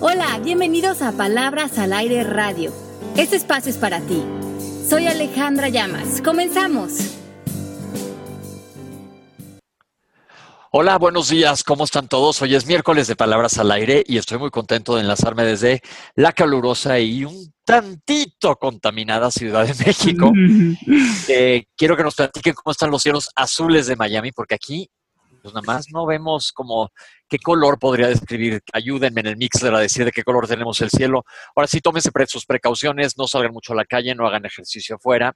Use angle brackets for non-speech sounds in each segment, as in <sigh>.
Hola, bienvenidos a Palabras al Aire Radio. Este espacio es para ti. Soy Alejandra Llamas. Comenzamos. Hola, buenos días, ¿cómo están todos? Hoy es miércoles de Palabras al Aire y estoy muy contento de enlazarme desde la calurosa y un tantito contaminada Ciudad de México. <laughs> Eh, quiero que nos platiquen cómo están los cielos azules de Miami, porque aquí, pues nada más no vemos como qué color podría describir. Ayúdenme en el mixer a decir de qué color tenemos el cielo. Ahora sí, tómense sus precauciones, no salgan mucho a la calle, no hagan ejercicio afuera.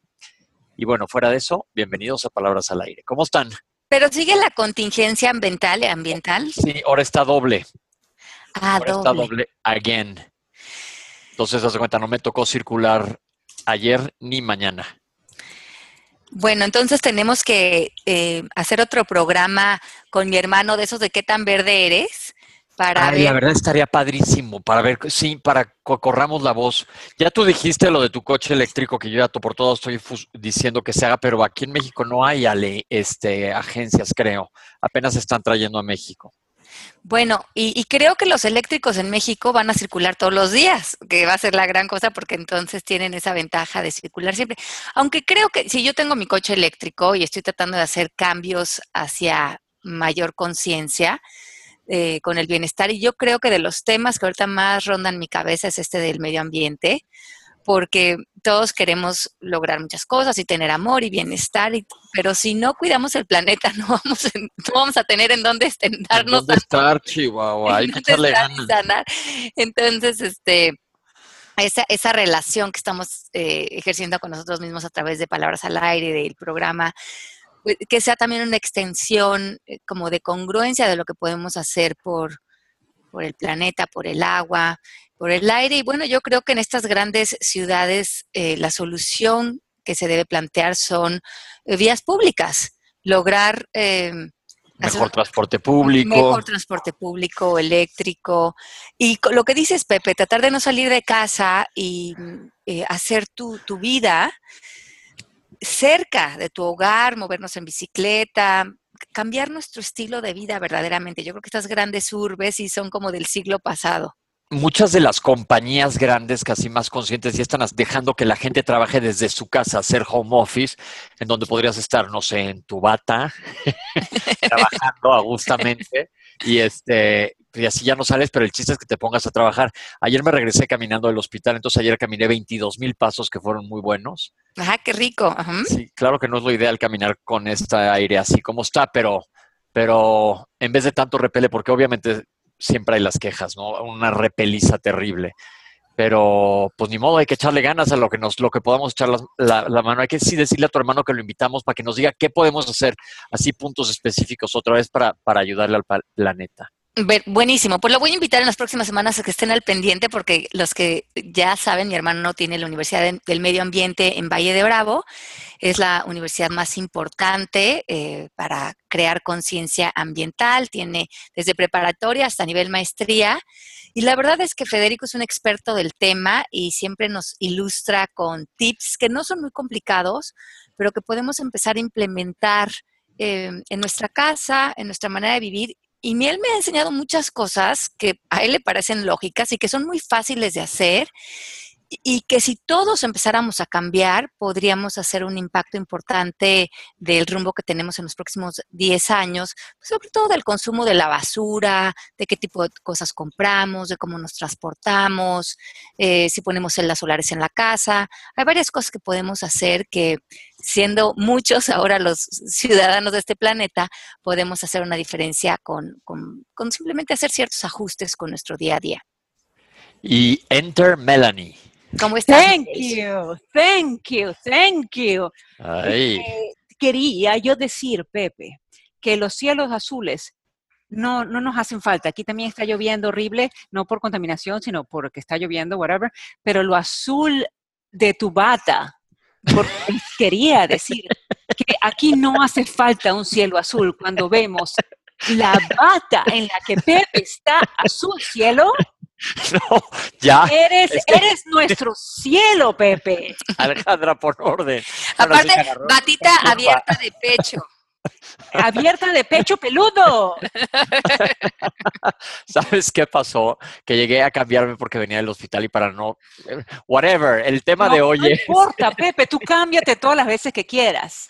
Y bueno, fuera de eso, bienvenidos a Palabras al Aire. ¿Cómo están? Pero sigue la contingencia ambiental, ambiental. Sí, ahora está doble. Ah, ahora está doble again. Entonces, haz cuenta, no me tocó circular ayer ni mañana. Bueno, entonces tenemos que eh, hacer otro programa con mi hermano de esos de qué tan verde eres para Ay, la verdad estaría padrísimo para ver, sí, para que corramos la voz. Ya tú dijiste lo de tu coche eléctrico que yo ya por todo estoy diciendo que se haga, pero aquí en México no hay este, agencias, creo. Apenas están trayendo a México. Bueno, y, creo que los eléctricos en México van a circular todos los días, que va a ser la gran cosa porque entonces tienen esa ventaja de circular siempre. Aunque creo que si yo tengo mi coche eléctrico y estoy tratando de hacer cambios hacia mayor conciencia, eh, con el bienestar. Y yo creo que de los temas que ahorita más rondan mi cabeza es este del medio ambiente, porque todos queremos lograr muchas cosas y tener amor y bienestar, pero si no cuidamos el planeta, <laughs> no vamos, no vamos a tener en dónde darnos. ¿Dónde estar, Chihuahua? Hay que echarle ganas. Entonces, este, esa, esa relación que estamos eh, ejerciendo con nosotros mismos a través de Palabras al Aire, del programa, pues, que sea también una extensión eh, como de congruencia de lo que podemos hacer por, por el planeta, por el agua, por el aire. Y bueno, yo creo que en estas grandes ciudades eh, la solución que se debe plantear son eh, vías públicas, lograr... mejor transporte público. Mejor transporte público, eléctrico. Y lo que dices, Pepe, tratar de no salir de casa y hacer tu, tu vida cerca de tu hogar, movernos en bicicleta, cambiar nuestro estilo de vida verdaderamente. Yo creo que estas grandes urbes sí son como del siglo pasado. Muchas de las compañías grandes, casi más conscientes, ya están dejando que la gente trabaje desde su casa, hacer home office, en donde podrías estar, no sé, en tu bata, <laughs> trabajando agustamente. Y este, y así ya no sales, pero el chiste es que te pongas a trabajar. Ayer me regresé caminando del hospital, entonces ayer caminé 22 mil pasos que fueron muy buenos. Ajá, qué rico. Sí, claro que no es lo ideal caminar con este aire así como está, pero, pero en vez de tanto repele, porque obviamente siempre hay las quejas, ¿no? Una repeliza terrible. Pero, pues ni modo, hay que echarle ganas a lo que nos, lo que podamos echar la, la, mano. Hay que sí decirle a tu hermano que lo invitamos para que nos diga qué podemos hacer, así puntos específicos otra vez para, para ayudarle al planeta. Buenísimo, pues lo voy a invitar en las próximas semanas a que estén al pendiente porque los que ya saben, mi hermano tiene la Universidad del Medio Ambiente en Valle de Bravo, es la universidad más importante eh, para crear conciencia ambiental, tiene desde preparatoria hasta nivel maestría. Y la verdad es que Federico es un experto del tema y siempre nos ilustra con tips que no son muy complicados, pero que podemos empezar a implementar eh, en nuestra casa, en nuestra manera de vivir y Miel me ha enseñado muchas cosas que a él le parecen lógicas y que son muy fáciles de hacer y que si todos empezáramos a cambiar, podríamos hacer un impacto importante del rumbo que tenemos en los próximos 10 años, pues, sobre todo del consumo de la basura, de qué tipo de cosas compramos, de cómo nos transportamos, eh, si ponemos celdas solares en la casa. Hay varias cosas que podemos hacer que, siendo muchos ahora los ciudadanos de este planeta, podemos hacer una diferencia con, con, con simplemente hacer ciertos ajustes con nuestro día a día. Y enter Melanie. ¿Cómo estás? Thank you, thank you, thank you. quería yo decir, Pepe, que los cielos azules no, no nos hacen falta. Aquí también está lloviendo horrible, no por contaminación, sino porque está lloviendo, whatever. Pero lo azul de tu bata, porque quería decir que aquí no hace falta un cielo azul cuando vemos la bata en la que Pepe está azul cielo <laughs> No, ya. Eres, eres nuestro cielo, Pepe. <laughs> Alejandra, por orden. Aparte, batita abierta de pecho. Abierta de pecho peludo. <laughs> ¿Sabes qué pasó? Que llegué a cambiarme porque venía del hospital y para no... Whatever, el tema de hoy no es... importa, Pepe, tú cámbiate todas las veces que quieras.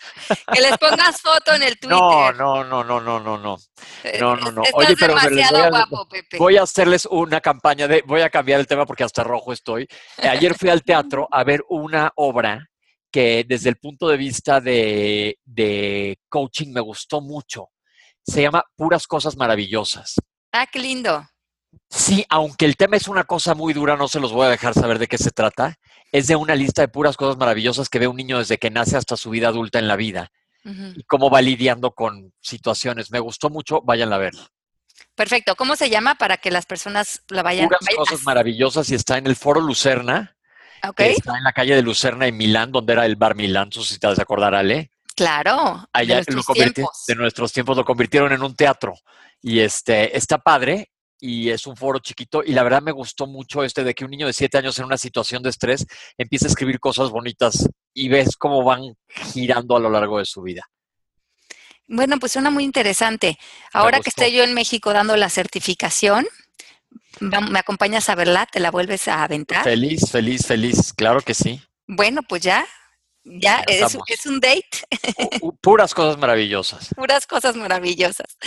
Que les pongas foto en el Twitter. No, no, no, no, no, no, no. Eh, No, no, no. Estás Oye, pero les demasiado voy a- guapo, Pepe. Voy a hacerles una campaña de... Voy a cambiar el tema porque hasta rojo estoy. Ayer fui al teatro a ver una obra que desde el punto de vista de, de coaching me gustó mucho. Se llama Puras Cosas Maravillosas. Ah, qué lindo. Sí, aunque el tema es una cosa muy dura, no se los voy a dejar saber de qué se trata. Es de una lista de puras cosas maravillosas que ve un niño desde que nace hasta su vida adulta en la vida y cómo va lidiando con situaciones. Me gustó mucho, váyanla a ver. Perfecto. ¿Cómo se llama para que las personas la vayan? Puras vayan- cosas maravillosas y está en el Foro Lucerna, Ok, que está en la calle de Lucerna en Milán, donde era el bar Milán, no sé si te vas a acordar, Ale. claro. de Allá nuestros lo tiempos. de nuestros tiempos lo convirtieron en un teatro y este está padre y es un foro chiquito y la verdad me gustó mucho este de que un niño de siete años en una situación de estrés empieza a escribir cosas bonitas y ves cómo van girando a lo largo de su vida. Bueno, pues suena muy interesante. Ahora que esté yo en México dando la certificación, ¿me acompañas a verla? ¿Te la vuelves a aventar? Feliz, feliz, feliz, claro que sí. Bueno, pues ya, ya Ya es, es un date, Pu- pu- Puras cosas maravillosas. <laughs> puras cosas maravillosas.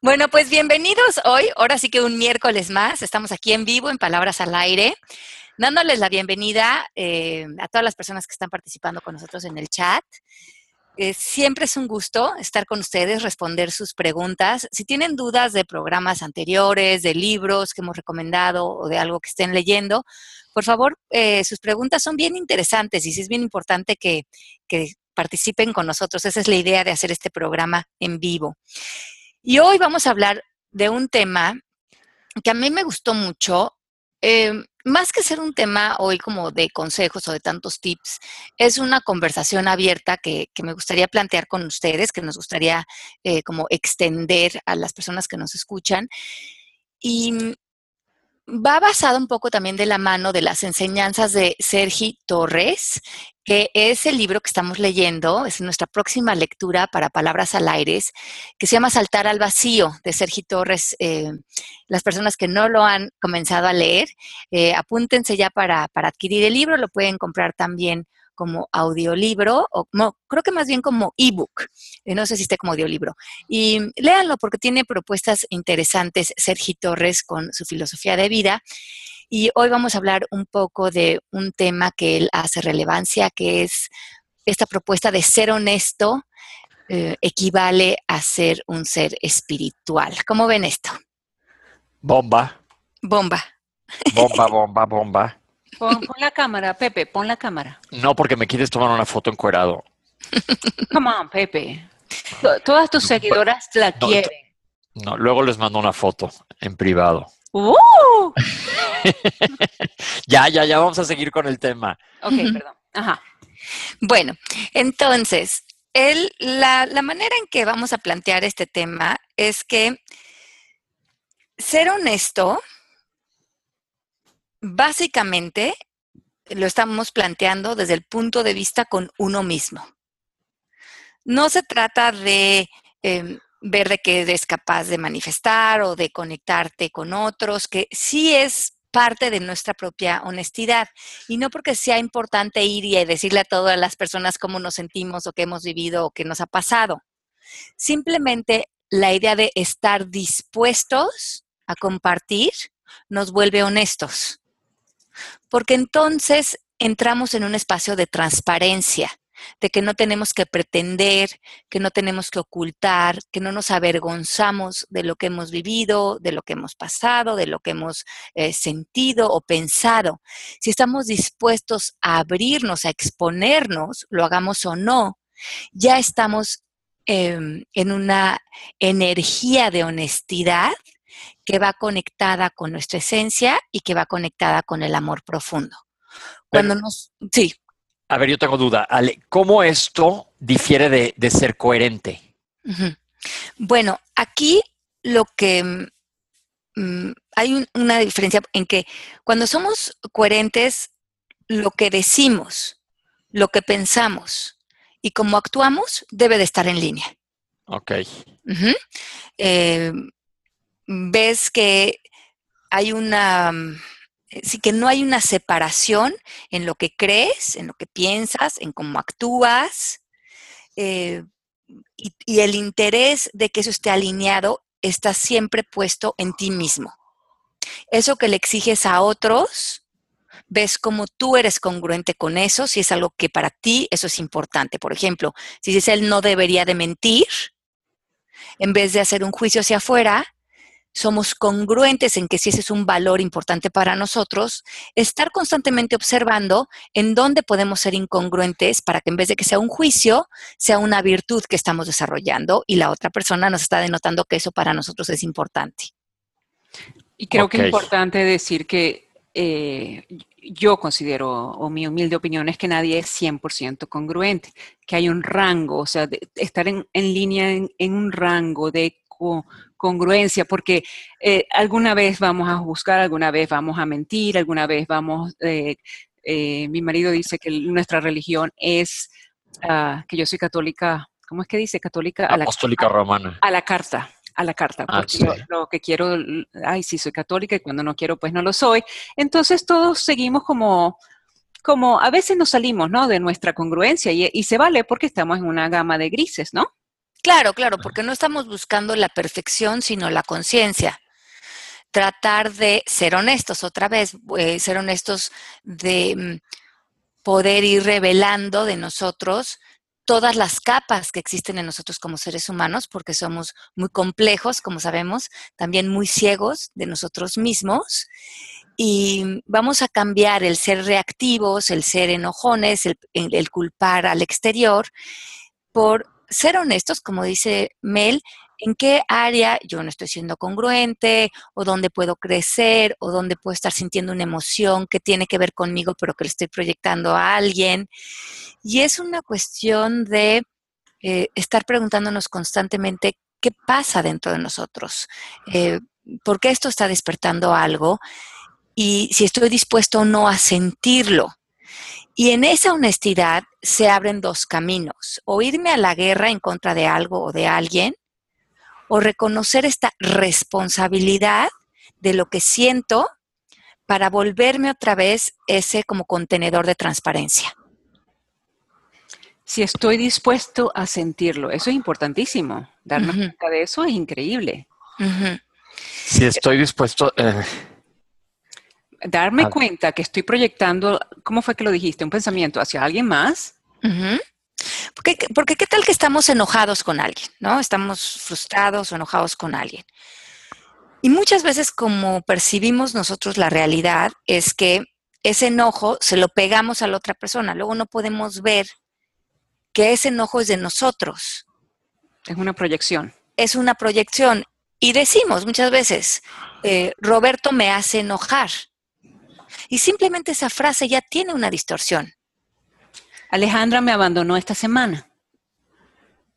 Bueno, pues bienvenidos hoy, ahora sí que un miércoles más, estamos aquí en vivo en Palabras al Aire, dándoles la bienvenida eh, a todas las personas que están participando con nosotros en el chat. Eh, siempre es un gusto estar con ustedes, responder sus preguntas. Si tienen dudas de programas anteriores, de libros que hemos recomendado o de algo que estén leyendo, por favor, eh, sus preguntas son bien interesantes y sí es bien importante que, que participen con nosotros. Esa es la idea de hacer este programa en vivo. Y hoy vamos a hablar de un tema que a mí me gustó mucho. Eh, más que ser un tema hoy como de consejos o de tantos tips, es una conversación abierta que, que me gustaría plantear con ustedes, que nos gustaría eh, como extender a las personas que nos escuchan. Y va basado un poco también de la mano de las enseñanzas de Sergi Torres, que es el libro que estamos leyendo, es nuestra próxima lectura para Palabras al Aire, que se llama Saltar al Vacío, de Sergi Torres. Eh, las personas que no lo han comenzado a leer, eh, apúntense ya para, para adquirir el libro, lo pueden comprar también como audiolibro, o no, creo que más bien como ebook, eh, no sé si esté como audiolibro. Y léanlo porque tiene propuestas interesantes Sergi Torres con su filosofía de vida. Y hoy vamos a hablar un poco de un tema que él hace relevancia, que es esta propuesta de ser honesto eh, equivale a ser un ser espiritual. ¿Cómo ven esto? Bomba, Bomba. bomba, bomba, bomba. Pon, pon la cámara, Pepe, pon la cámara. No porque me quieres tomar una foto encuerado. <laughs> Come on, Pepe. To- Todas tus seguidoras la no, quieren. No, luego les mando una foto en privado. ¡Uh! <laughs> Ya, ya, ya vamos a seguir con el tema. Ok, perdón. Ajá. Bueno, entonces, el- la, la manera en que vamos a plantear este tema es que ser honesto, básicamente, lo estamos planteando desde el punto de vista con uno mismo. No se trata de em, ver de qué eres capaz de manifestar o de conectarte con otros, que sí es parte de nuestra propia honestidad. Y no porque sea importante ir y decirle a todas las personas cómo nos sentimos o qué hemos vivido o qué nos ha pasado. Simplemente la idea de estar dispuestos a compartir nos vuelve honestos. Porque entonces entramos en un espacio de transparencia, de que no tenemos que pretender, que no tenemos que ocultar, que no nos avergonzamos de lo que hemos vivido, de lo que hemos pasado, de lo que hemos eh, sentido o pensado. Si estamos dispuestos a abrirnos, a exponernos, lo hagamos o no, ya estamos em, en una energía de honestidad que va conectada con nuestra esencia y que va conectada con el amor profundo. Cuando nos... Sí, A ver, yo tengo duda. Ale, ¿cómo esto difiere de, de ser coherente? Bueno, aquí lo que mm, mm, hay un- una diferencia en que cuando somos coherentes, lo que decimos, lo que pensamos y cómo actuamos debe de estar en línea. Ok. Eh, ves que hay una, mm, eh, sí que no hay una separación en lo que crees, en lo que piensas, en cómo actúas, eh, y, y el interés de que eso esté alineado está siempre puesto en ti mismo. Eso que le exiges a otros, ves cómo tú eres congruente con eso, si es algo que para ti eso es importante. Por ejemplo, si dices él no debería de mentir, en vez de hacer un juicio hacia afuera, somos congruentes en que si ese es un valor importante para nosotros, estar constantemente observando en dónde podemos ser incongruentes para que en vez de que sea un juicio, sea una virtud que estamos desarrollando y la otra persona nos está denotando que eso para nosotros es importante. Y creo que es importante decir que eh, yo considero, o mi humilde opinión, es que nadie es 100% congruente, que hay un rango, o sea, de- estar en, en línea en, en un rango de co- congruencia, porque eh, alguna vez vamos a juzgar, alguna vez vamos a mentir, alguna vez vamos, eh, eh, mi marido dice que nuestra religión es, ah, que yo soy católica, ¿cómo es que dice? Católica a la, Apostólica romana. a la carta, a la carta, Ah, porque sí. lo, lo que quiero, ay, sí, soy católica y cuando no quiero, pues no lo soy. Entonces todos seguimos como, como a veces nos salimos, ¿no? De nuestra congruencia y, y se vale porque estamos en una gama de grises, ¿no? Claro, claro, porque no estamos buscando la perfección, sino la conciencia. Tratar de ser honestos, otra vez, eh, ser honestos de mm, poder ir revelando de nosotros todas las capas que existen en nosotros como seres humanos, porque somos muy complejos, como sabemos, también muy ciegos de nosotros mismos. Y vamos a cambiar el ser reactivos, el ser enojones, el- el culpar al exterior, por ser honestos, como dice Mel, en qué área yo no estoy siendo congruente, o dónde puedo crecer, o dónde puedo estar sintiendo una emoción que tiene que ver conmigo, pero que le estoy proyectando a alguien. Y es una cuestión de eh, estar preguntándonos constantemente qué pasa dentro de nosotros, eh, por qué esto está despertando algo y si estoy dispuesto o no a sentirlo. Y en esa honestidad se abren dos caminos, o irme a la guerra en contra de algo o de alguien, o reconocer esta responsabilidad de lo que siento para volverme otra vez ese como contenedor de transparencia. Si estoy dispuesto a sentirlo, eso es importantísimo. Darnos cuenta de eso es increíble. Si estoy dispuesto, eh, Darme Ah. cuenta que estoy proyectando, ¿cómo fue que lo dijiste? Un pensamiento hacia alguien más. Porque, porque qué tal que estamos enojados con alguien, ¿no? Estamos frustrados o enojados con alguien. Y muchas veces como percibimos nosotros la realidad es que ese enojo se lo pegamos a la otra persona. Luego no podemos ver que ese enojo es de nosotros. Es una proyección. Es una proyección. Y decimos muchas veces, eh, Roberto me hace enojar. Y simplemente esa frase ya tiene una distorsión. Alejandra me abandonó esta semana.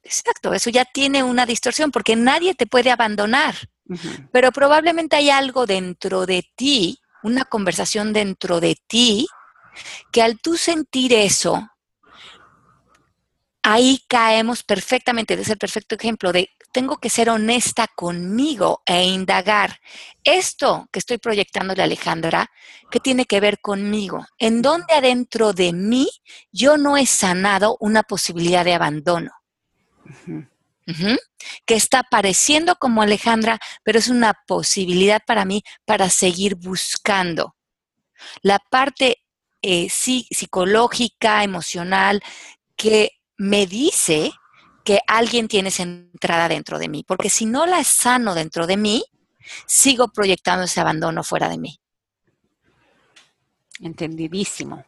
Exacto, eso ya tiene una distorsión porque nadie te puede abandonar, pero probablemente hay algo dentro de ti, una conversación dentro de ti, que al tú sentir eso, ahí caemos perfectamente, es el perfecto ejemplo de tengo que ser honesta conmigo e indagar esto que estoy proyectándole a Alejandra, ¿qué tiene que ver conmigo? ¿En dónde adentro de mí yo no he sanado una posibilidad de abandono? Que está pareciendo como Alejandra, pero es una posibilidad para mí para seguir buscando. La parte eh, sí, psicológica, emocional, que me dice que alguien tiene esa entrada dentro de mí, porque si no la sano dentro de mí, sigo proyectando ese abandono fuera de mí. Entendidísimo.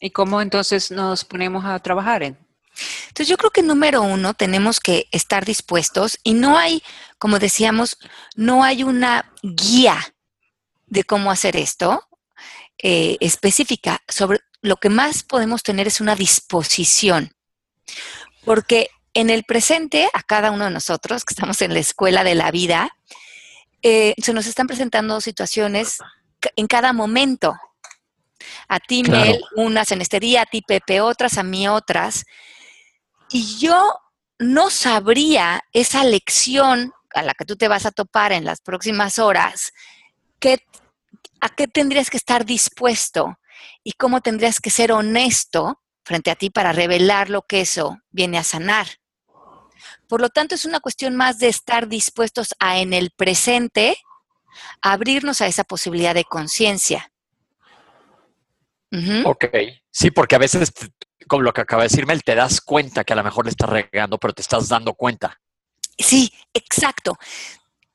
¿Y cómo entonces nos ponemos a trabajar en? Entonces yo creo que número uno tenemos que estar dispuestos y no hay, como decíamos, no hay una guía de cómo hacer esto eh, específica. Sobre lo que más podemos tener es una disposición, porque en el presente a cada uno de nosotros que estamos en la escuela de la vida eh, se nos están presentando situaciones en cada momento. A ti, Claro. Mel, unas en este día, a ti, Pepe, otras, a mí, otras. Y yo no sabría esa lección a la que tú te vas a topar en las próximas horas, a qué tendrías que estar dispuesto y cómo tendrías que ser honesto frente a ti para revelar lo que eso viene a sanar. Por lo tanto, es una cuestión más de estar dispuestos a en el presente abrirnos a esa posibilidad de conciencia. Ok, sí, porque a veces, como lo que acaba de decirme, te das cuenta que a lo mejor le estás regando, pero te estás dando cuenta. Sí, exacto.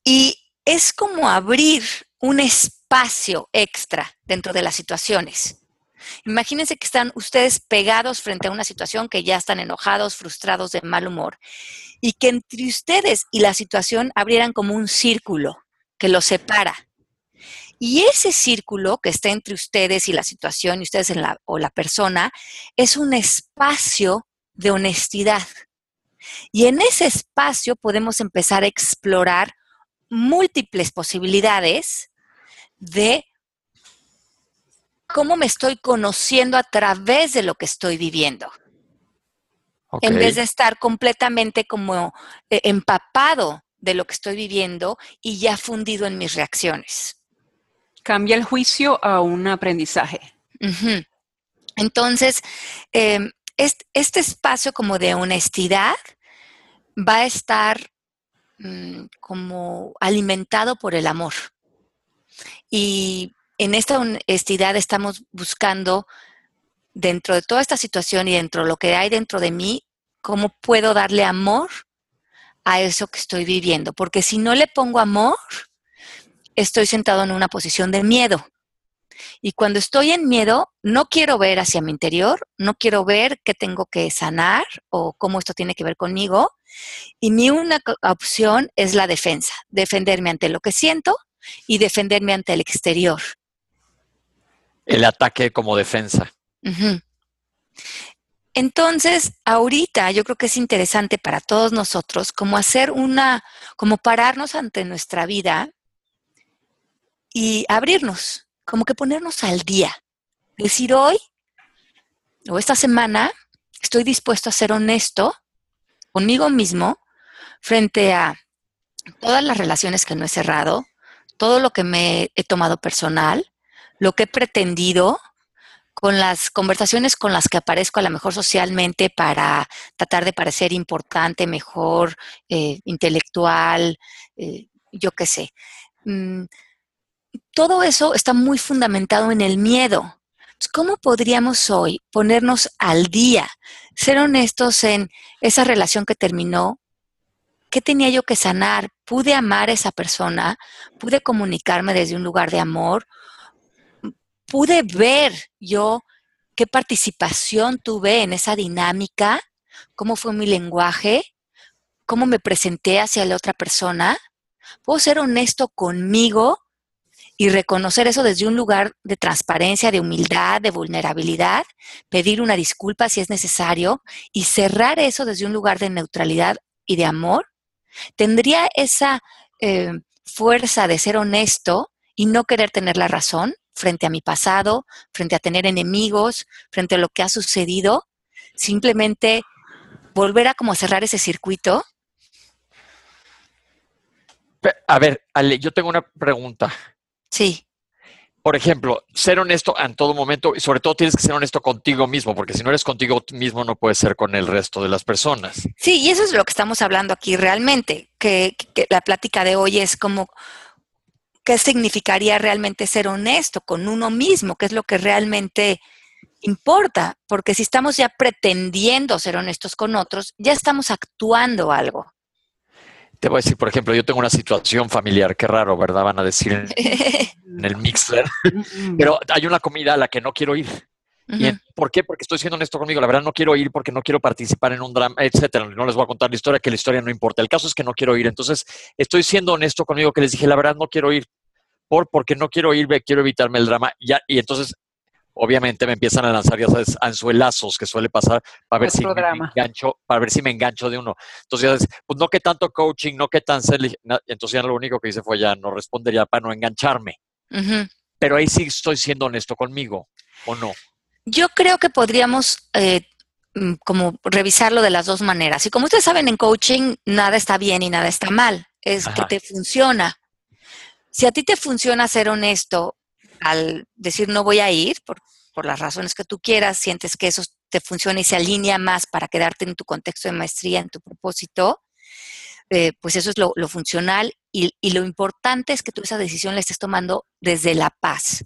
Y es como abrir un espacio extra dentro de las situaciones. Imagínense que están ustedes pegados frente a una situación que ya están enojados, frustrados, de mal humor, y que entre ustedes y la situación abrieran como un círculo que los separa. Y ese círculo que está entre ustedes y la situación y ustedes en la, o la persona es un espacio de honestidad. Y en ese espacio podemos empezar a explorar múltiples posibilidades de cómo me estoy conociendo a través de lo que estoy viviendo. En vez de estar completamente como eh, empapado de lo que estoy viviendo y ya fundido en mis reacciones. Cambia el juicio a un aprendizaje. Entonces, em, este, espacio como de honestidad va a estar mm, como alimentado por el amor. Y en esta honestidad estamos buscando, dentro de toda esta situación y dentro de lo que hay dentro de mí, cómo puedo darle amor a eso que estoy viviendo. Porque si no le pongo amor, estoy sentado en una posición de miedo. Y cuando estoy en miedo, no quiero ver hacia mi interior, no quiero ver qué tengo que sanar o cómo esto tiene que ver conmigo. Y mi única opción es la defensa, defenderme ante lo que siento y defenderme ante el exterior el ataque como defensa. Entonces, ahorita yo creo que es interesante para todos nosotros como hacer una, como pararnos ante nuestra vida y abrirnos, como que ponernos al día. Decir hoy o esta semana estoy dispuesto a ser honesto conmigo mismo frente a todas las relaciones que no he cerrado, todo lo que me he tomado personal, lo que he pretendido con las conversaciones con las que aparezco a lo mejor socialmente para tratar de parecer importante, mejor, eh, intelectual, eh, yo qué sé. Mm, todo eso está muy fundamentado en el miedo. ¿Cómo podríamos hoy ponernos al día, ser honestos en esa relación que terminó? ¿Qué tenía yo que sanar? ¿Pude amar a esa persona? ¿Pude comunicarme desde un lugar de amor? Pude ver yo qué participación tuve en esa dinámica, cómo fue mi lenguaje, cómo me presenté hacia la otra persona. Puedo ser honesto conmigo y reconocer eso desde un lugar de transparencia, de humildad, de vulnerabilidad, pedir una disculpa si es necesario y cerrar eso desde un lugar de neutralidad y de amor. Tendría esa eh, fuerza de ser honesto y no querer tener la razón frente a mi pasado, frente a tener enemigos, frente a lo que ha sucedido, simplemente volver a como cerrar ese circuito. A ver, Ale, yo tengo una pregunta. Sí. Por ejemplo, ser honesto en todo momento y sobre todo tienes que ser honesto contigo mismo, porque si no eres contigo mismo no puedes ser con el resto de las personas. Sí, y eso es lo que estamos hablando aquí realmente, que, que la plática de hoy es como qué significaría realmente ser honesto con uno mismo, qué es lo que realmente importa, porque si estamos ya pretendiendo ser honestos con otros, ya estamos actuando algo. Te voy a decir, por ejemplo, yo tengo una situación familiar, qué raro, ¿verdad? Van a decir en, <laughs> el mixer, pero hay una comida a la que no quiero ir. ¿Por qué? Porque estoy siendo honesto conmigo. La verdad no quiero ir porque no quiero participar en un drama, etcétera. No les voy a contar la historia, que la historia no importa. El caso es que no quiero ir. Entonces, estoy siendo honesto conmigo que les dije, la verdad no quiero ir por porque no quiero irme, quiero evitarme el drama. Ya, y entonces, obviamente, me empiezan a lanzar, ya sabes, anzuelazos que suele pasar para ver si me engancho, para ver si me engancho de uno. Entonces, ya pues no que tanto coaching, no que tan ser, entonces ya lo único que hice fue ya no responder ya para no engancharme. Pero ahí sí estoy siendo honesto conmigo, ¿o no? Yo creo que podríamos eh, mm, como revisarlo de las dos maneras. Y como ustedes saben, en coaching nada está bien y nada está mal, es que te funciona. Si a ti te funciona ser honesto al decir no voy a ir, por, por las razones que tú quieras, sientes que eso te funciona y se alinea más para quedarte en tu contexto de maestría, en tu propósito, eh, pues eso es lo, lo funcional y, y lo importante es que tú esa decisión la estés tomando desde la paz.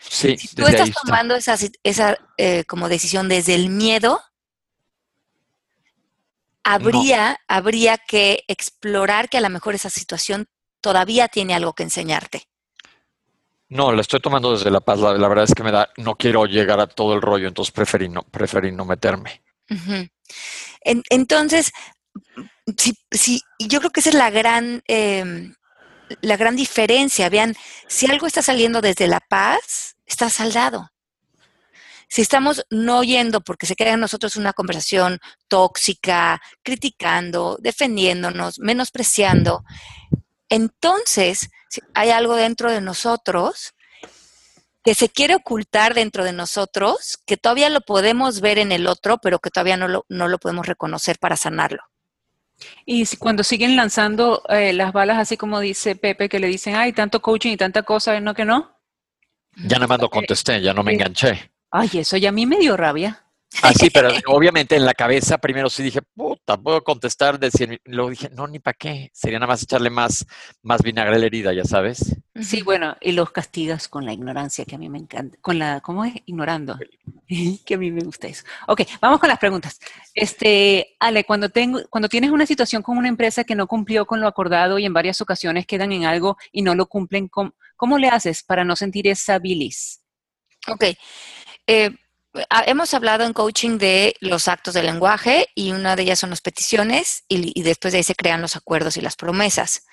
Sí, Si tú estás está. tomando esa, esa eh, como decisión desde el miedo, habría, habría que explorar que a lo mejor esa situación todavía tiene algo que enseñarte. No, la estoy tomando desde la paz. La, la verdad es que me da, no quiero llegar a todo el rollo, entonces preferí no, preferí no meterme. En- entonces, sí, sí, yo creo que esa es la gran, em, la gran diferencia. Vean, si algo está saliendo desde la paz, está saldado. Si estamos no oyendo porque se queda en nosotros una conversación tóxica, criticando, defendiéndonos, menospreciando, entonces hay algo dentro de nosotros que se quiere ocultar dentro de nosotros, que todavía lo podemos ver en el otro, pero que todavía no lo, no lo podemos reconocer para sanarlo. Y si- cuando siguen lanzando eh, las balas, así como dice Pepe, que le dicen, ay, tanto coaching y tanta cosa, ¿no que no? Ya nada más no contesté, ya no me Sí. enganché. Ay, eso ya a mí me dio rabia. Ah, sí, pero obviamente en la cabeza primero sí dije, puta, puedo contestar de cien mil. Luego dije, no, ni para qué. Sería nada más echarle más, más vinagre a la herida, ya sabes. Sí, bueno, y los castigas con la ignorancia, que a mí me encanta. Con la, ¿cómo es? Ignorando. <laughs> que a mí me gusta eso. Ok, vamos con las preguntas. Este, Ale, cuando, tengo, cuando tienes una situación con una empresa que no cumplió con lo acordado y en varias ocasiones quedan en algo y no lo cumplen, ¿cómo, cómo le haces para no sentir esa bilis? Ok. Eh, hemos hablado en coaching de los actos del lenguaje y una de ellas son las peticiones y, y después de ahí se crean los acuerdos y las promesas.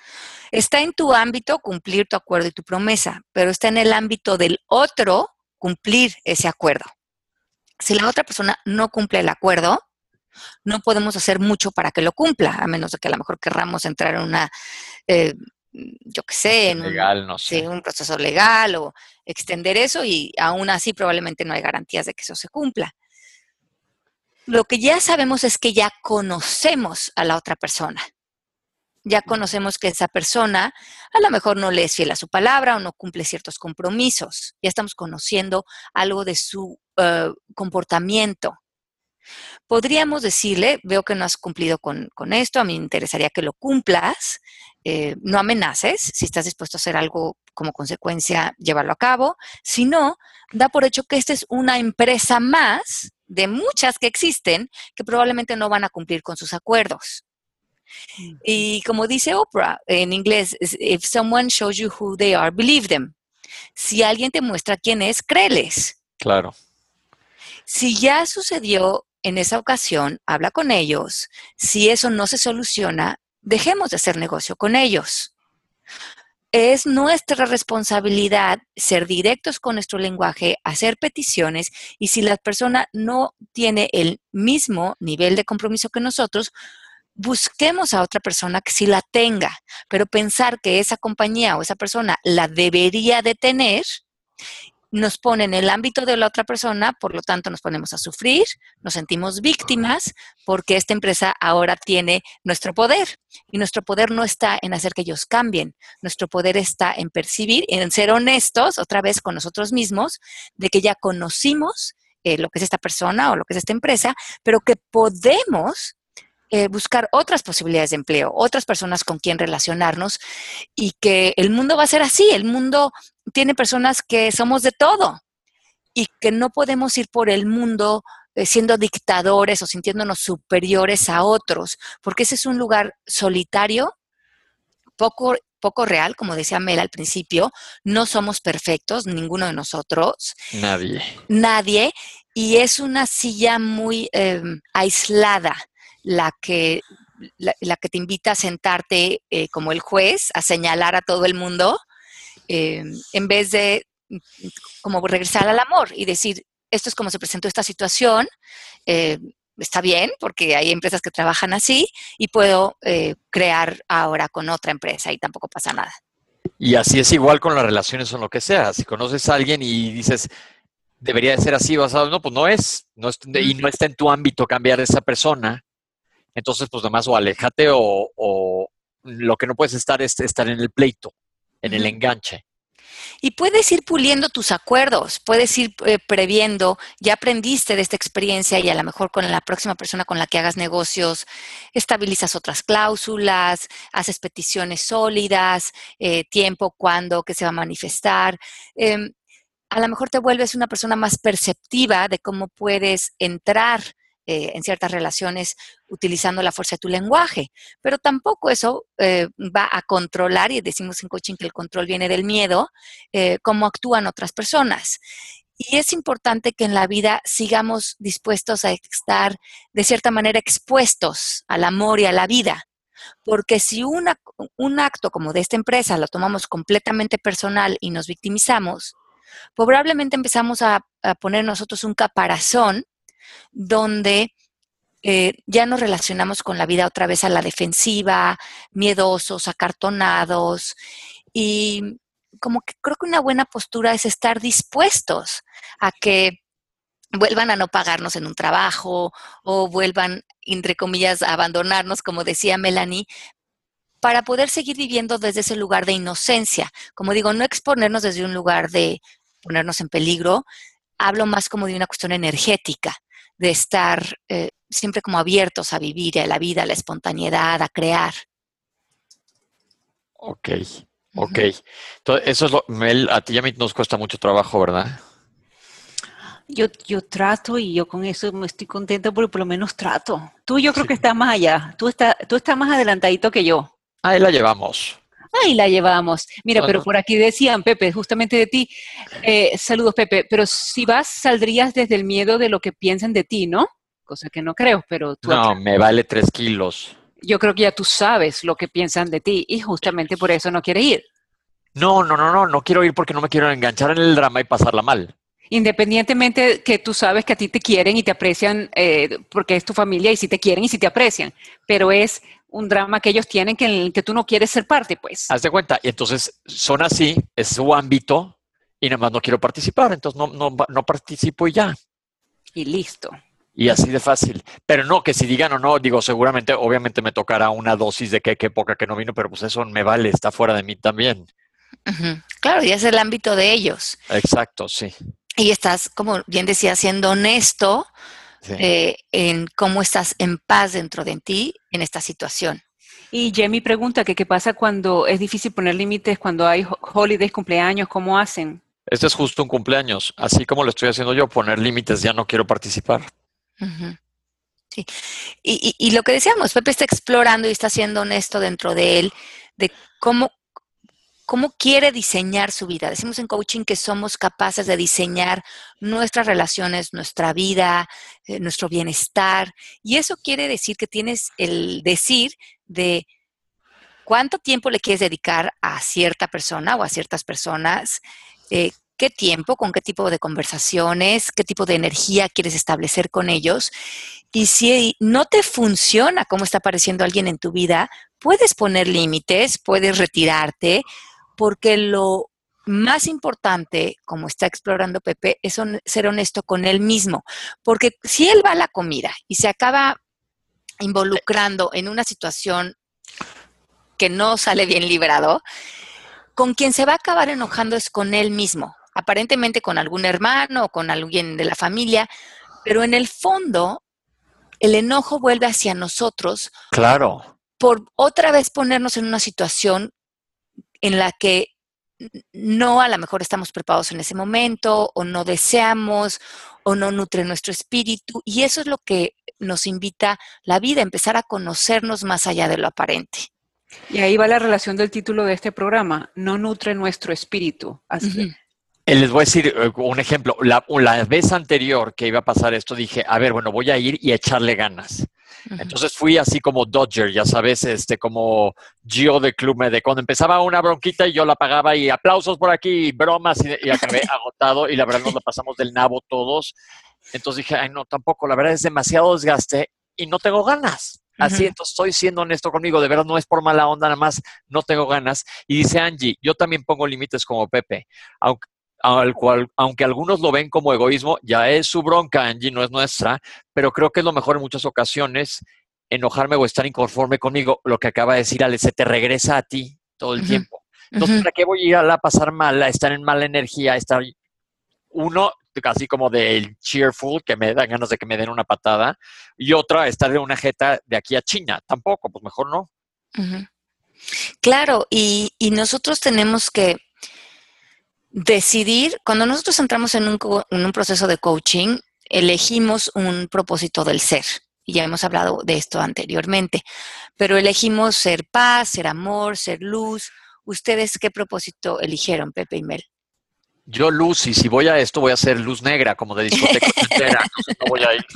Está en tu ámbito cumplir tu acuerdo y tu promesa, pero está en el ámbito del otro cumplir ese acuerdo. Si la otra persona no cumple el acuerdo, no podemos hacer mucho para que lo cumpla, a menos de que a lo mejor querramos entrar en una, eh, yo qué sé, en un, Legal, no sé. sí, un proceso legal o extender eso y aún así probablemente no hay garantías de que eso se cumpla. Lo que ya sabemos es que ya conocemos a la otra persona. Ya conocemos que esa persona a lo mejor no le es fiel a su palabra o no cumple ciertos compromisos. Ya estamos conociendo algo de su eh, comportamiento. Podríamos decirle, veo que no has cumplido con, con esto, a mí me interesaría que lo cumplas, eh, no amenaces, si estás dispuesto a hacer algo como consecuencia, llévalo a cabo. Si no, da por hecho que esta es una empresa más de muchas que existen que probablemente no van a cumplir con sus acuerdos. Y como dice Oprah en inglés, if someone shows you who they are, believe them. Si alguien te muestra quién es, créeles. Claro. Si ya sucedió en esa ocasión, habla con ellos. Si eso no se soluciona, dejemos de hacer negocio con ellos. Es nuestra responsabilidad ser directos con nuestro lenguaje, hacer peticiones y si la persona no tiene el mismo nivel de compromiso que nosotros, busquemos a otra persona que sí la tenga, pero pensar que esa compañía o esa persona la debería de tener nos pone en el ámbito de la otra persona, por lo tanto nos ponemos a sufrir, nos sentimos víctimas porque esta empresa ahora tiene nuestro poder y nuestro poder no está en hacer que ellos cambien, nuestro poder está en percibir, en ser honestos otra vez con nosotros mismos, de que ya conocimos eh, lo que es esta persona o lo que es esta empresa, pero que podemos eh, buscar otras posibilidades de empleo, otras personas con quien relacionarnos y que el mundo va a ser así, el mundo tiene personas que somos de todo y que no podemos ir por el mundo eh, siendo dictadores o sintiéndonos superiores a otros, porque ese es un lugar solitario, poco, poco real, como decía Mel al principio, no somos perfectos, ninguno de nosotros, Nadie. nadie, y es una silla muy eh, aislada la que, la, la, que te invita a sentarte eh, como el juez, a señalar a todo el mundo, eh, en vez de como regresar al amor y decir, esto es como se presentó esta situación, eh, está bien, porque hay empresas que trabajan así y puedo eh, crear ahora con otra empresa y tampoco pasa nada. Y así es igual con las relaciones o lo que sea. Si conoces a alguien y dices, debería de ser así basado, no, pues no es, no es y no está en tu ámbito cambiar a esa persona, entonces pues nomás o aléjate o, o lo que no puedes estar es estar en el pleito, en el enganche. Y puedes ir puliendo tus acuerdos, puedes ir eh, previendo, ya aprendiste de esta experiencia y a lo mejor con la próxima persona con la que hagas negocios, estabilizas otras cláusulas, haces peticiones sólidas, eh, tiempo, cuándo, qué se va a manifestar. Em, a lo mejor te vuelves una persona más perceptiva de cómo puedes entrar eh, en ciertas relaciones utilizando la fuerza de tu lenguaje, pero tampoco eso eh, va a controlar, y decimos en coaching que el control viene del miedo, eh, cómo actúan otras personas. Y es importante que en la vida sigamos dispuestos a estar de cierta manera expuestos al amor y a la vida. Porque si una, un acto como de esta empresa lo tomamos completamente personal y nos victimizamos, probablemente empezamos a, a poner nosotros un caparazón donde eh, ya nos relacionamos con la vida otra vez a la defensiva, miedosos, acartonados y como que creo que una buena postura es estar dispuestos a que vuelvan a no pagarnos en un trabajo o vuelvan, entre comillas, a abandonarnos, como decía Melanie, para poder seguir viviendo desde ese lugar de inocencia. Como digo, no exponernos desde un lugar de ponernos en peligro, hablo más como de una cuestión energética, de estar eh, siempre como abiertos a vivir, a la vida, a la espontaneidad, a crear. Ok, ok. Entonces, eso es lo, Mel, a ti y a mí nos cuesta mucho trabajo, ¿verdad? Yo, yo trato y yo con eso me estoy contenta porque por lo menos trato. Tú yo creo que estás más allá. Tú, estás tú estás más adelantadito que yo. Ahí la llevamos. Ahí la llevamos. Mira, pero por aquí decían, Pepe, justamente de ti. Eh, saludos, Pepe. Pero si vas, saldrías desde el miedo de lo que piensan de ti, ¿no? Cosa que no creo, pero tú. No, me vale tres kilos. Yo creo que ya tú sabes lo que piensan de ti y justamente por eso no quiere ir. No, no, no, no, no quiero ir porque no me quiero enganchar en el drama y pasarla mal. Independientemente que tú sabes que a ti te quieren y te aprecian eh, porque es tu familia y si te quieren y si te aprecian, pero es un drama que ellos tienen que, en el que tú no quieres ser parte, pues. Haz de cuenta, y entonces son así, es su ámbito, y nada más no quiero participar, entonces no, no, no participo y ya. Y listo. Y así de fácil. Pero no, que si digan o no, digo, seguramente, obviamente me tocará una dosis de que qué poca que no vino, pero pues eso me vale, está fuera de mí también. Claro, y es el ámbito de ellos. Exacto, sí. Y estás, como bien decía, siendo honesto eh, en cómo estás en paz dentro de ti en esta situación. Y Jamie pregunta que qué pasa cuando es difícil poner límites, cuando hay holidays, cumpleaños, ¿cómo hacen? Este es justo un cumpleaños. Así como lo estoy haciendo yo, poner límites, ya no quiero participar. Sí. Y, y, lo que decíamos, Pepe está explorando y está siendo honesto dentro de él, de cómo, cómo quiere diseñar su vida. Decimos en coaching que somos capaces de diseñar nuestras relaciones, nuestra vida, eh, nuestro bienestar. Y eso quiere decir que tienes el decir de cuánto tiempo le quieres dedicar a cierta persona o a ciertas personas, eh, qué tiempo, con qué tipo de conversaciones, qué tipo de energía quieres establecer con ellos. Y si no te funciona cómo está apareciendo alguien en tu vida, puedes poner límites, puedes retirarte, porque lo más importante, como está explorando Pepe, es ser honesto con él mismo. Porque si él va a la comida y se acaba involucrando en una situación que no sale bien librado, con quien se va a acabar enojando es con él mismo, aparentemente con algún hermano o con alguien de la familia, pero en el fondo el enojo vuelve hacia nosotros. Claro. Por otra vez ponernos en una situación en la que no a lo mejor estamos preparados en ese momento o no deseamos o no nutre nuestro espíritu y eso es lo que nos invita la vida, empezar a conocernos más allá de lo aparente. Y ahí va la relación del título de este programa, no nutre nuestro espíritu. Así. Eh, les voy a decir eh, un ejemplo. La, la, vez anterior que iba a pasar esto, dije, a ver, bueno, voy a ir y echarle ganas. Entonces fui así como Dodger, ya sabes, este, como Gio de Club de cuando empezaba una bronquita y yo la pagaba y aplausos por aquí, y bromas y, acabé <laughs> agotado y la verdad nos la pasamos del nabo todos. Entonces dije, ay no, tampoco, la verdad es demasiado desgaste y no tengo ganas. Así, entonces estoy siendo honesto conmigo, de verdad no es por mala onda, nada más no tengo ganas. Y dice Angie, yo también pongo límites como Pepe, aunque, al cual, aunque algunos lo ven como egoísmo, ya es su bronca, Angie, no es nuestra, pero creo que es lo mejor en muchas ocasiones enojarme o estar inconforme conmigo, lo que acaba de decir Ale, se te regresa a ti todo el tiempo. Entonces, ¿para qué voy a ir a la pasar mal, a estar en mala energía, a estar uno casi como del cheerful, que me dan ganas de que me den una patada, y otra, estar de una jeta de aquí a China. Tampoco, pues mejor no. Claro, y, nosotros tenemos que decidir, cuando nosotros entramos en un, en un proceso de coaching, elegimos un propósito del ser. Y ya hemos hablado de esto anteriormente, pero elegimos ser paz, ser amor, ser luz. ¿Ustedes qué propósito eligieron, Pepe y Mel? Yo luz, y si voy a esto, voy a ser luz negra, como de discoteca <laughs> entera. no voy a ir.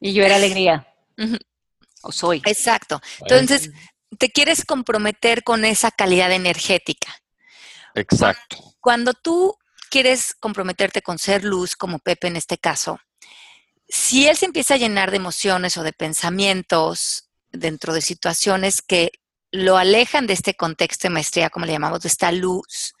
Y yo era alegría. O soy. Exacto. Entonces, te quieres comprometer con esa calidad energética. Exacto. Cuando tú quieres comprometerte con ser luz, como Pepe en este caso, si él se empieza a llenar de emociones o de pensamientos dentro de situaciones que lo alejan de este contexto de maestría, como le llamamos, de esta luz,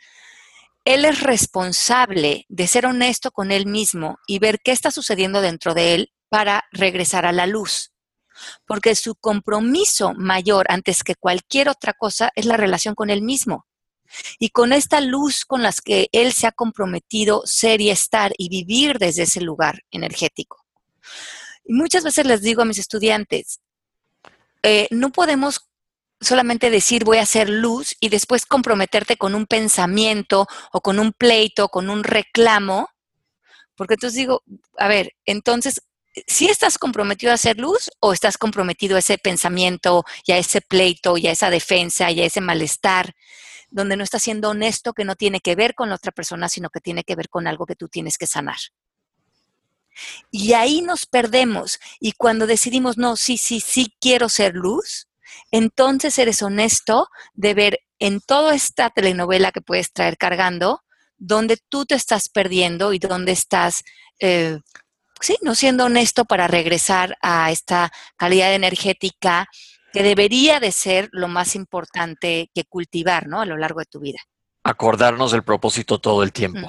él es responsable de ser honesto con él mismo y ver qué está sucediendo dentro de él para regresar a la luz. Porque su compromiso mayor antes que cualquier otra cosa es la relación con él mismo. Y con esta luz con las que él se ha comprometido ser y estar y vivir desde ese lugar energético. Y muchas veces les digo a mis estudiantes, eh, no podemos solamente decir voy a hacer luz y después comprometerte con un pensamiento o con un pleito, con un reclamo, porque entonces digo, a ver, entonces, ¿si estás comprometido a hacer luz o estás comprometido a ese pensamiento y a ese pleito y a esa defensa y a ese malestar? Donde no estás siendo honesto, que no tiene que ver con la otra persona, sino que tiene que ver con algo que tú tienes que sanar. Y ahí nos perdemos. Y cuando decidimos, no, sí, sí, sí quiero ser luz, entonces eres honesto de ver en toda esta telenovela que puedes traer cargando, donde tú te estás perdiendo y donde estás, eh, sí, no siendo honesto para regresar a esta calidad energética que debería de ser lo más importante que cultivar, ¿no? A lo largo de tu vida. Acordarnos del propósito todo el tiempo.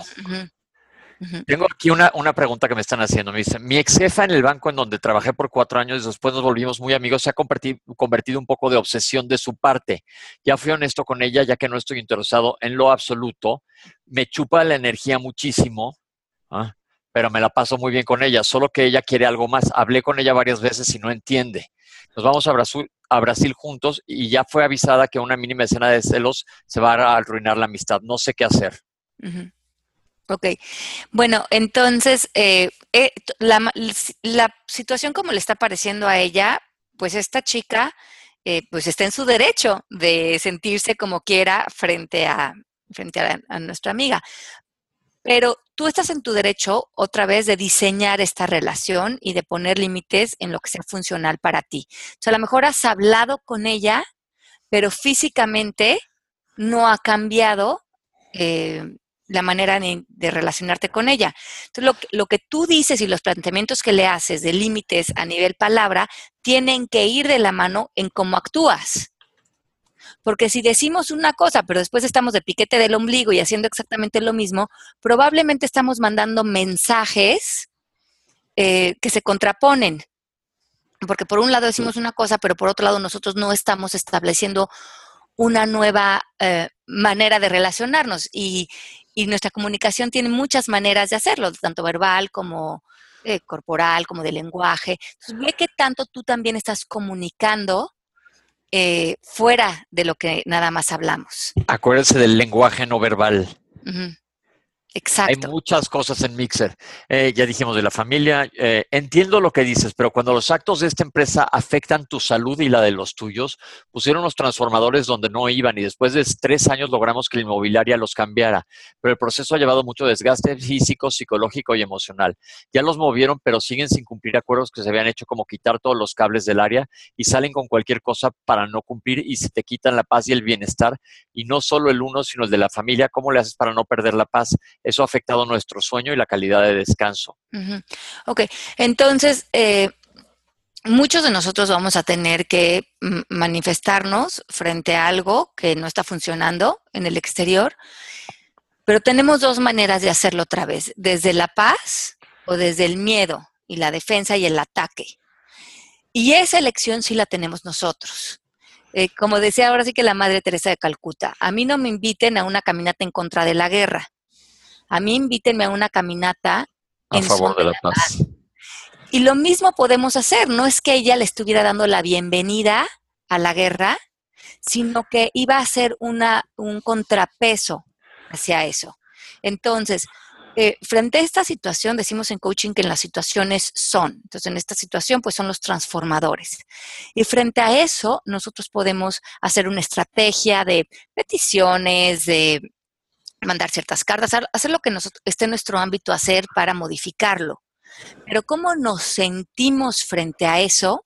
Tengo aquí una, una, pregunta que me están haciendo. Me dice, mi ex jefa en el banco en donde trabajé por cuatro años y después nos volvimos muy amigos, se ha convertido, convertido un poco de obsesión de su parte. Ya fui honesto con ella, ya que no estoy interesado en lo absoluto. Me chupa la energía muchísimo, ¿ah? pero me la paso muy bien con ella, solo que ella quiere algo más. Hablé con ella varias veces y no entiende. Nos vamos a Brasil, a Brasil juntos y ya fue avisada que una mínima escena de celos se va a arruinar la amistad. No sé qué hacer. Ok, bueno, entonces eh, eh, la, situación como le está pareciendo a ella, pues esta chica eh, pues está en su derecho de sentirse como quiera frente a, frente a, nuestra amiga. Pero tú estás en tu derecho otra vez de diseñar esta relación y de poner límites en lo que sea funcional para ti. O a lo mejor has hablado con ella, pero físicamente no ha cambiado la manera de, relacionarte con ella. Entonces, lo, que tú dices y los planteamientos que le haces de límites a nivel palabra tienen que ir de la mano en cómo actúas. Porque si decimos una cosa, pero después estamos de piquete del ombligo y haciendo exactamente lo mismo, probablemente estamos mandando mensajes eh, que se contraponen. Porque por un lado decimos una cosa, pero por otro lado nosotros no estamos estableciendo una nueva eh, manera de relacionarnos. Y, y nuestra comunicación tiene muchas maneras de hacerlo, tanto verbal como eh, corporal, como de lenguaje. Entonces, ve qué tanto tú también estás comunicando eh, fuera de lo que nada más hablamos. Acuérdense del lenguaje no verbal. Exacto. Hay muchas cosas en Mixer. Eh, ya dijimos de la familia. Eh, entiendo lo que dices, pero cuando los actos de esta empresa afectan tu salud y la de los tuyos, pusieron los transformadores donde no iban y después de tres años logramos que la inmobiliaria los cambiara. Pero el proceso ha llevado mucho desgaste físico, psicológico y emocional. Ya los movieron, pero siguen sin cumplir acuerdos que se habían hecho como quitar todos los cables del área y salen con cualquier cosa para no cumplir y se te quitan la paz y el bienestar. Y no solo el uno, sino el de la familia. ¿Cómo le haces para no perder la paz? Eso ha afectado nuestro sueño y la calidad de descanso. Ok, entonces, eh, muchos de nosotros vamos a tener que manifestarnos frente a algo que no está funcionando en el exterior. Pero tenemos dos maneras de hacerlo otra vez, desde la paz o desde el miedo y la defensa y el ataque. Y esa elección sí la tenemos nosotros. Eh, como decía ahora sí que la Madre Teresa de Calcuta, a mí no me inviten a una caminata en contra de la guerra. A mí invítenme a una caminata a favor de la, paz. Y lo mismo podemos hacer, no es que ella le estuviera dando la bienvenida a la guerra, sino que iba a ser una, un contrapeso hacia eso. Entonces, eh, frente a esta situación, decimos en coaching que en las situaciones son. Entonces, en esta situación, pues son los transformadores. Y frente a eso, nosotros podemos hacer una estrategia de peticiones, de mandar ciertas cartas, hacer lo que nos, esté en nuestro ámbito hacer para modificarlo. Pero cómo nos sentimos frente a eso,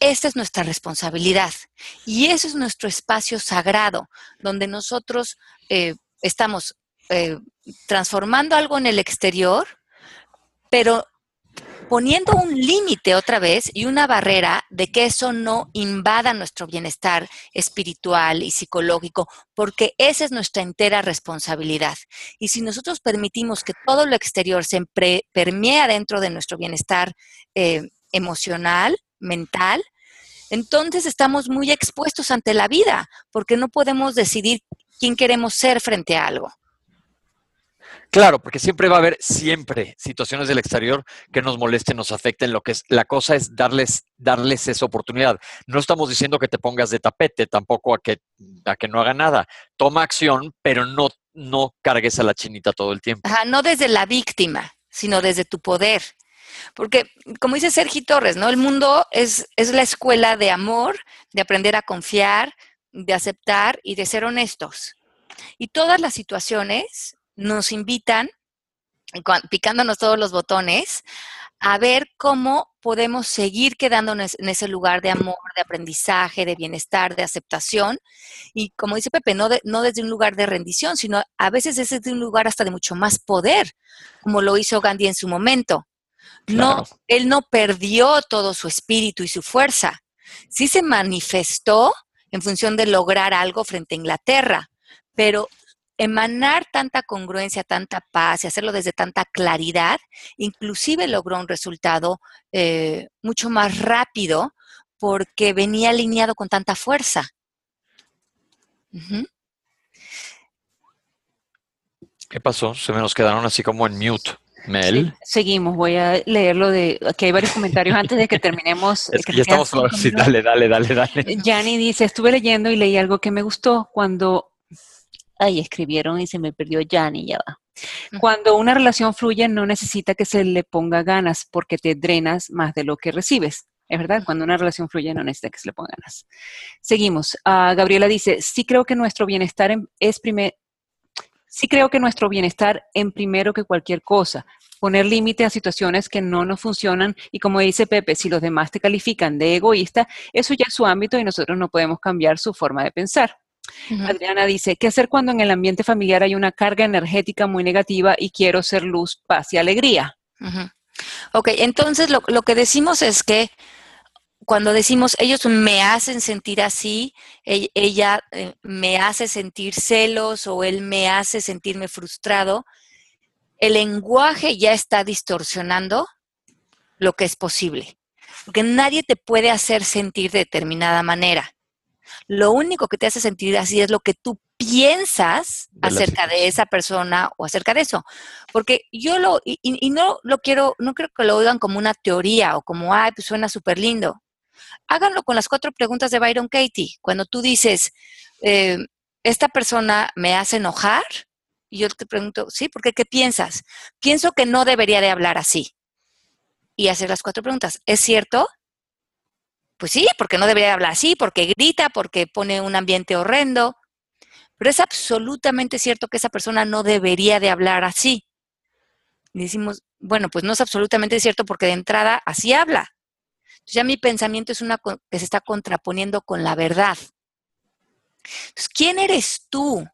esta es nuestra responsabilidad. Y ese es nuestro espacio sagrado, donde nosotros eh, estamos eh, transformando algo en el exterior, pero poniendo un límite otra vez y una barrera de que eso no invada nuestro bienestar espiritual y psicológico, porque esa es nuestra entera responsabilidad. Y si nosotros permitimos que todo lo exterior se permea dentro de nuestro bienestar eh, emocional, mental, entonces estamos muy expuestos ante la vida, porque no podemos decidir quién queremos ser frente a algo. Claro, porque siempre va a haber siempre situaciones del exterior que nos molesten, nos afecten. Lo que es la cosa es darles darles esa oportunidad. No estamos diciendo que te pongas de tapete, tampoco a que a que no haga nada. Toma acción, pero no no cargues a la chinita todo el tiempo. Ajá, no desde la víctima, sino desde tu poder. Porque, como dice Sergi Torres, ¿no? El mundo es, es la escuela de amor, de aprender a confiar, de aceptar y de ser honestos. Y todas las situaciones nos invitan, picándonos todos los botones, a ver cómo podemos seguir quedándonos en ese lugar de amor, de aprendizaje, de bienestar, de aceptación. Y como dice Pepe, no, no desde un lugar de rendición, sino a veces es desde un lugar hasta de mucho más poder, como lo hizo Gandhi en su momento. No, él no perdió todo su espíritu y su fuerza. Sí se manifestó en función de lograr algo frente a Inglaterra, pero emanar tanta congruencia, tanta paz y hacerlo desde tanta claridad, inclusive logró un resultado eh, mucho más rápido porque venía alineado con tanta fuerza. ¿Qué pasó? Se me nos quedaron así como en mute. Mel. seguimos, voy a leerlo de, aquí hay varios comentarios antes de que terminemos. <laughs> Es que ya estamos, sí, dale, dale, dale, dale. Yanni dice, estuve leyendo y leí algo que me gustó cuando Ahí escribieron y se me perdió Yanni, ya va. Cuando una relación fluye, no necesita que se le ponga ganas porque te drenas más de lo que recibes. Es verdad, cuando una relación fluye, no necesita que se le ponga ganas. Seguimos. Ah, Gabriela dice: Sí, creo que nuestro bienestar es primer. Sí, creo que nuestro bienestar en primero que cualquier cosa. Poner límite a situaciones que no nos funcionan y como dice Pepe, si los demás te califican de egoísta, eso ya es su ámbito y nosotros no podemos cambiar su forma de pensar. Adriana dice, ¿qué hacer cuando en el ambiente familiar hay una carga energética muy negativa y quiero ser luz, paz y alegría? Ok, entonces lo, que decimos es que cuando decimos ellos me hacen sentir así, ella, eh, me hace sentir celos o él me hace sentirme frustrado, el lenguaje ya está distorsionando lo que es posible. Porque nadie te puede hacer sentir de determinada manera. Lo único que te hace sentir así es lo que tú piensas acerca de esa persona o acerca de eso. Porque yo lo, y, no lo quiero, no creo que lo oigan como una teoría o como, ay, pues suena súper lindo. Háganlo con las cuatro preguntas de Byron Katie. Cuando tú dices, eh, esta persona me hace enojar, y yo te pregunto, sí, ¿por qué? ¿Qué piensas? Pienso que no debería de hablar así. Y hacer las cuatro preguntas. ¿Es cierto? Pues sí, porque no debería hablar así, porque grita, porque pone un ambiente horrendo. Pero es absolutamente cierto que esa persona no debería de hablar así. Decimos, bueno, pues no es absolutamente cierto porque de entrada así habla. Entonces ya mi pensamiento es una que se está contraponiendo con la verdad. Entonces, ¿quién eres tú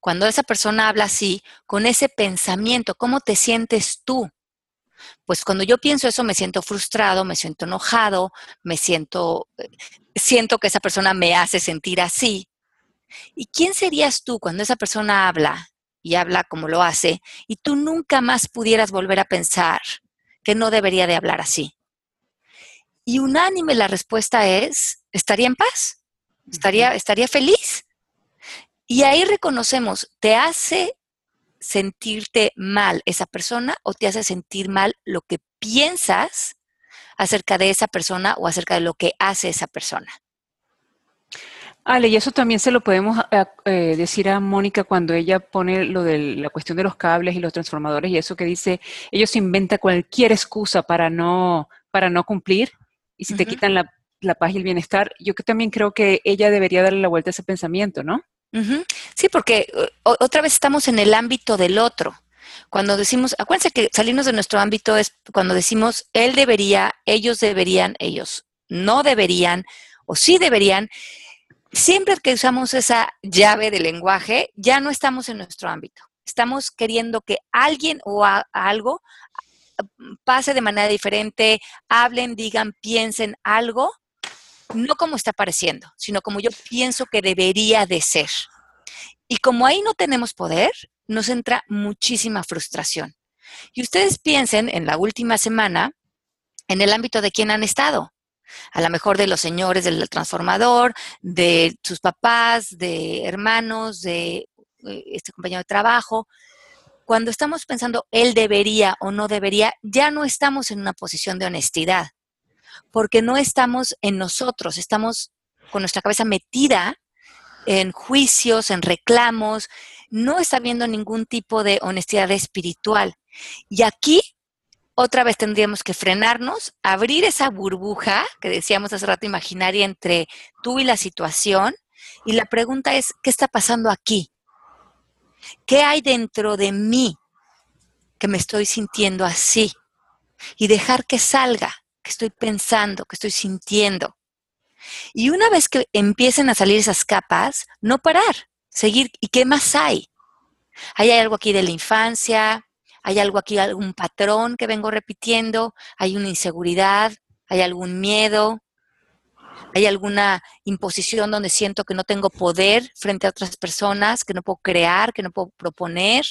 cuando esa persona habla así, con ese pensamiento? ¿Cómo te sientes tú? Pues cuando yo pienso eso me siento frustrado, me siento enojado, me siento, eh, siento que esa persona me hace sentir así. ¿Y quién serías tú cuando esa persona habla y habla como lo hace, y tú nunca más pudieras volver a pensar que no debería de hablar así. Y unánime la respuesta es, estaría en paz, estaría, estaría feliz. Y ahí reconocemos, ¿te hace sentirte mal esa persona o te hace sentir mal lo que piensas acerca de esa persona o acerca de lo que hace esa persona? Ale, y eso también se lo podemos eh, eh, decir a Mónica cuando ella pone lo de la cuestión de los cables y los transformadores y eso que dice, ellos inventan cualquier excusa para no, para no cumplir y si te quitan la, paz y el bienestar, yo que también creo que ella debería darle la vuelta a ese pensamiento, ¿no? Sí, porque otra vez estamos en el ámbito del otro. Cuando decimos, acuérdense que salirnos de nuestro ámbito es cuando decimos él debería, ellos deberían, ellos no deberían o sí deberían, siempre que usamos esa llave de lenguaje, ya no estamos en nuestro ámbito. Estamos queriendo que alguien o algo pase de manera diferente, hablen, digan, piensen algo, no como está pareciendo, sino como yo pienso que debería de ser. Y como ahí no tenemos poder, nos entra muchísima frustración. Y ustedes piensen en la última semana en el ámbito de quién han estado a lo mejor de los señores del transformador, de sus papás, de hermanos, de eh, este compañero de trabajo. Cuando estamos pensando él debería o no debería, ya no estamos en una posición de honestidad, porque no estamos en nosotros, estamos con nuestra cabeza metida en juicios, en reclamos, no está habiendo ningún tipo de honestidad espiritual. Y aquí otra vez tendríamos que frenarnos, abrir esa burbuja que decíamos hace rato imaginaria entre tú y la situación. Y la pregunta es, ¿qué está pasando aquí? ¿Qué hay dentro de mí que me estoy sintiendo así? Y dejar que salga, estoy pensando, que estoy sintiendo. Y una vez que empiecen a salir esas capas, no parar, seguir. ¿Y qué más hay? ¿Hay algo aquí de la infancia? hay algo aquí, algún patrón que vengo repitiendo, hay una inseguridad, hay algún miedo, hay alguna imposición donde siento que no tengo poder frente a otras personas, que no puedo crear, que no puedo proponer.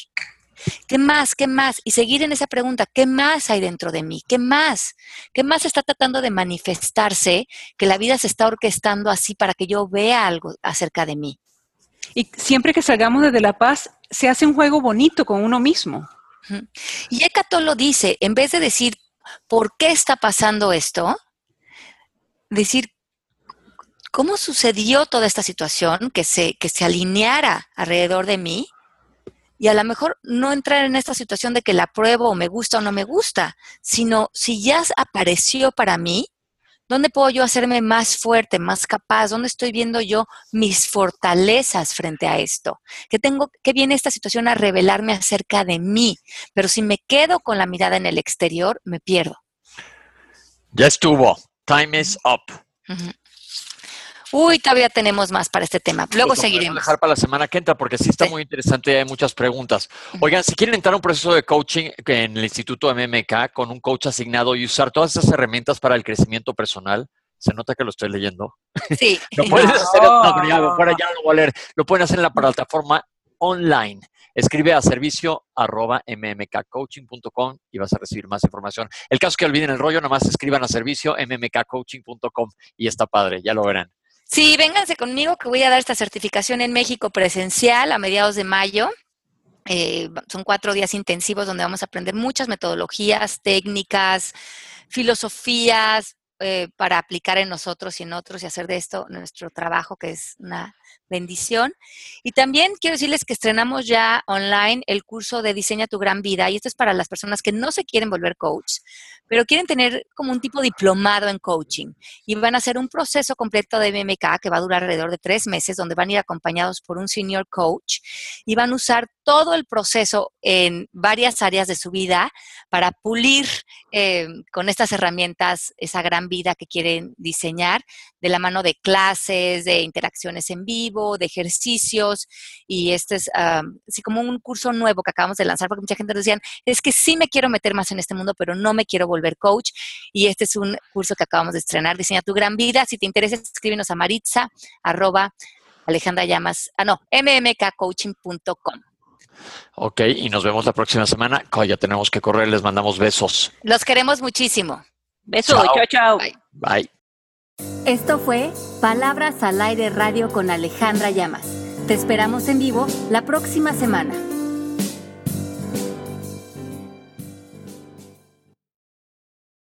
¿Qué más? ¿Qué más? Y seguir en esa pregunta, ¿qué más hay dentro de mí? ¿Qué más? ¿Qué más está tratando de manifestarse que la vida se está orquestando así para que yo vea algo acerca de mí? Y siempre que salgamos desde la paz, se hace un juego bonito con uno mismo. Y Ecatón lo dice, en vez de decir, ¿por qué está pasando esto? Decir, ¿cómo sucedió toda esta situación que se, que se alineara alrededor de mí? Y a lo mejor no entrar en esta situación de que la pruebo o me gusta o no me gusta, sino si ya apareció para mí, ¿Dónde puedo yo hacerme más fuerte, más capaz? ¿Dónde estoy viendo yo mis fortalezas frente a esto? ¿Qué tengo, qué viene esta situación a revelarme acerca de mí? Pero si me quedo con la mirada en el exterior, me pierdo. Ya estuvo. Time is up. Uy, todavía tenemos más para este tema. Luego pues seguiremos. dejar para la semana que entra porque sí está muy interesante y hay muchas preguntas. Oigan, si quieren entrar a un proceso de coaching en el Instituto MMK con un coach asignado y usar todas esas herramientas para el crecimiento personal, se nota que lo estoy leyendo. Sí. <laughs> lo pueden hacer fuera ya lo voy a leer. Lo pueden hacer en la plataforma online. Escribe a servicio arroba mmkcoaching.com y vas a recibir más información. El caso que olviden el rollo, nada más escriban a servicio mmkcoaching.com y está padre, ya lo verán. Sí, vénganse conmigo que voy a dar esta certificación en México presencial a mediados de mayo. Eh, son cuatro días intensivos donde vamos a aprender muchas metodologías, técnicas, filosofías eh, para aplicar en nosotros y en otros y hacer de esto nuestro trabajo, que es una bendición. Y también quiero decirles que estrenamos ya online el curso de Diseña tu gran vida y esto es para las personas que no se quieren volver coach, pero quieren tener como un tipo diplomado en coaching y van a hacer un proceso completo de MMK que va a durar alrededor de tres meses, donde van a ir acompañados por un senior coach y van a usar todo el proceso en varias áreas de su vida para pulir eh, con estas herramientas esa gran vida que quieren diseñar de la mano de clases, de interacciones en vivo, de ejercicios. Y este es así como un curso nuevo que acabamos de lanzar, porque mucha gente decía, es que sí me quiero meter más en este mundo, pero no me quiero volver coach. Y este es un curso que acabamos de estrenar, Diseña tu gran vida. Si te interesa, escríbenos a maritza, arroba, Alejandra Llamas, ah, no, mmkcoaching.com. Ok, y nos vemos la próxima semana. Oh, ya tenemos que correr, les mandamos besos. Los queremos muchísimo. Besos, Chao. chao, chao. Bye. Bye. Esto fue Palabras al Aire Radio con Alejandra Llamas. Te esperamos en vivo la próxima semana.